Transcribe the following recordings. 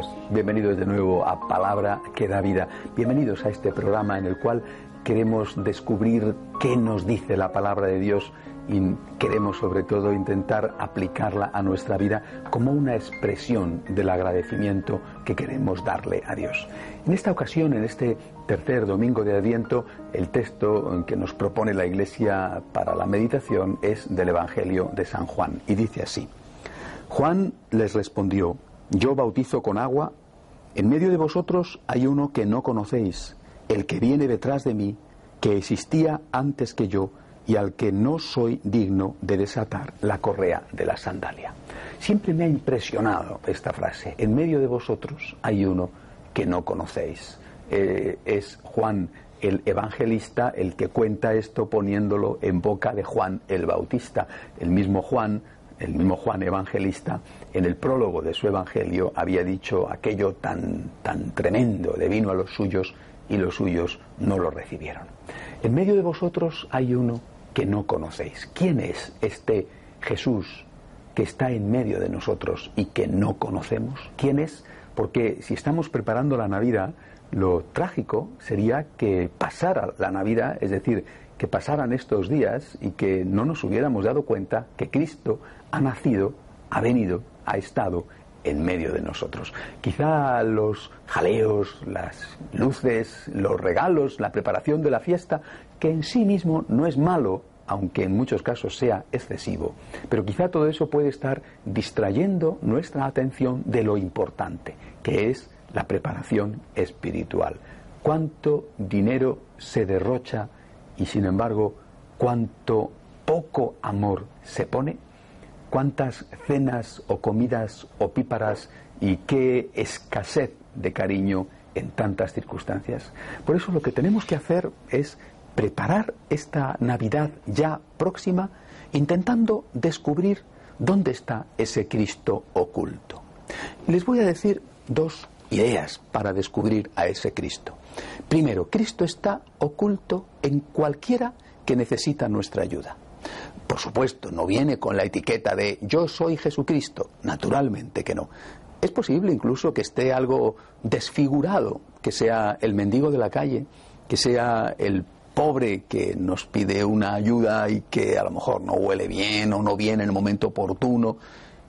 amigos, bienvenidos de nuevo a Palabra que da vida. Bienvenidos a este programa en el cual queremos descubrir qué nos dice la palabra de Dios y queremos sobre todo intentar aplicarla a nuestra vida como una expresión del agradecimiento que queremos darle a Dios. En esta ocasión, en este tercer domingo de Adviento, el texto que nos propone la Iglesia para la meditación es del Evangelio de San Juan y dice así. Juan les respondió, yo bautizo con agua, en medio de vosotros hay uno que no conocéis, el que viene detrás de mí, que existía antes que yo y al que no soy digno de desatar la correa de la sandalia. Siempre me ha impresionado esta frase, en medio de vosotros hay uno que no conocéis. Eh, es Juan el evangelista el que cuenta esto poniéndolo en boca de Juan el Bautista. El mismo Juan el mismo Juan Evangelista, en el prólogo de su Evangelio había dicho aquello tan, tan tremendo, de vino a los suyos y los suyos no lo recibieron. En medio de vosotros hay uno que no conocéis. ¿Quién es este Jesús que está en medio de nosotros y que no conocemos? ¿Quién es? Porque si estamos preparando la Navidad, lo trágico sería que pasara la Navidad, es decir, que pasaran estos días y que no nos hubiéramos dado cuenta que Cristo ha nacido, ha venido, ha estado en medio de nosotros. Quizá los jaleos, las luces, los regalos, la preparación de la fiesta, que en sí mismo no es malo, aunque en muchos casos sea excesivo, pero quizá todo eso puede estar distrayendo nuestra atención de lo importante, que es la preparación espiritual. ¿Cuánto dinero se derrocha y sin embargo cuánto poco amor se pone, cuántas cenas o comidas opíparas y qué escasez de cariño en tantas circunstancias. Por eso lo que tenemos que hacer es preparar esta Navidad ya próxima intentando descubrir dónde está ese Cristo oculto. Les voy a decir dos ideas para descubrir a ese Cristo. Primero, Cristo está oculto en cualquiera que necesita nuestra ayuda. Por supuesto, no viene con la etiqueta de yo soy Jesucristo, naturalmente que no. Es posible incluso que esté algo desfigurado, que sea el mendigo de la calle, que sea el pobre que nos pide una ayuda y que a lo mejor no huele bien o no viene en el momento oportuno.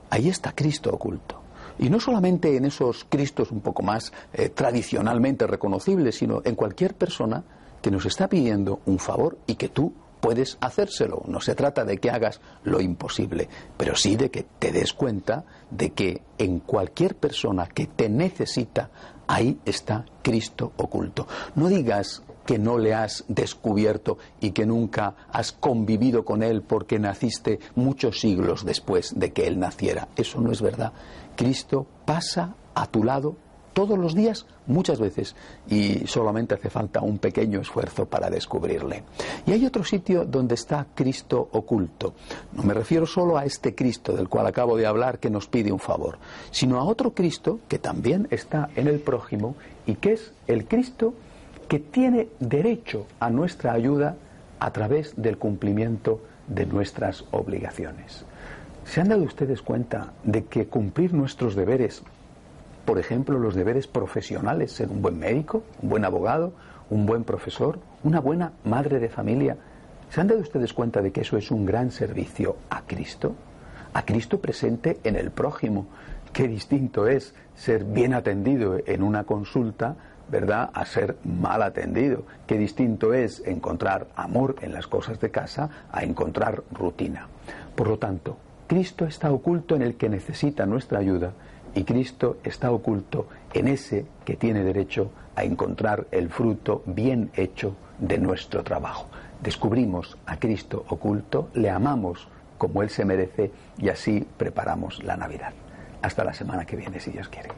Ahí está Cristo oculto. Y no solamente en esos Cristos un poco más eh, tradicionalmente reconocibles, sino en cualquier persona que nos está pidiendo un favor y que tú puedes hacérselo. No se trata de que hagas lo imposible, pero sí de que te des cuenta de que en cualquier persona que te necesita, ahí está Cristo oculto. No digas que no le has descubierto y que nunca has convivido con Él porque naciste muchos siglos después de que Él naciera. Eso no es verdad. Cristo pasa a tu lado todos los días, muchas veces, y solamente hace falta un pequeño esfuerzo para descubrirle. Y hay otro sitio donde está Cristo oculto. No me refiero solo a este Cristo del cual acabo de hablar que nos pide un favor, sino a otro Cristo que también está en el prójimo y que es el Cristo que tiene derecho a nuestra ayuda a través del cumplimiento de nuestras obligaciones. ¿Se han dado ustedes cuenta de que cumplir nuestros deberes, por ejemplo, los deberes profesionales, ser un buen médico, un buen abogado, un buen profesor, una buena madre de familia, ¿se han dado ustedes cuenta de que eso es un gran servicio a Cristo? A Cristo presente en el prójimo. Qué distinto es ser bien atendido en una consulta ¿verdad?, a ser mal atendido. Qué distinto es encontrar amor en las cosas de casa a encontrar rutina. Por lo tanto, Cristo está oculto en el que necesita nuestra ayuda y Cristo está oculto en ese que tiene derecho a encontrar el fruto bien hecho de nuestro trabajo. Descubrimos a Cristo oculto, le amamos como Él se merece y así preparamos la Navidad. Hasta la semana que viene, si Dios quiere.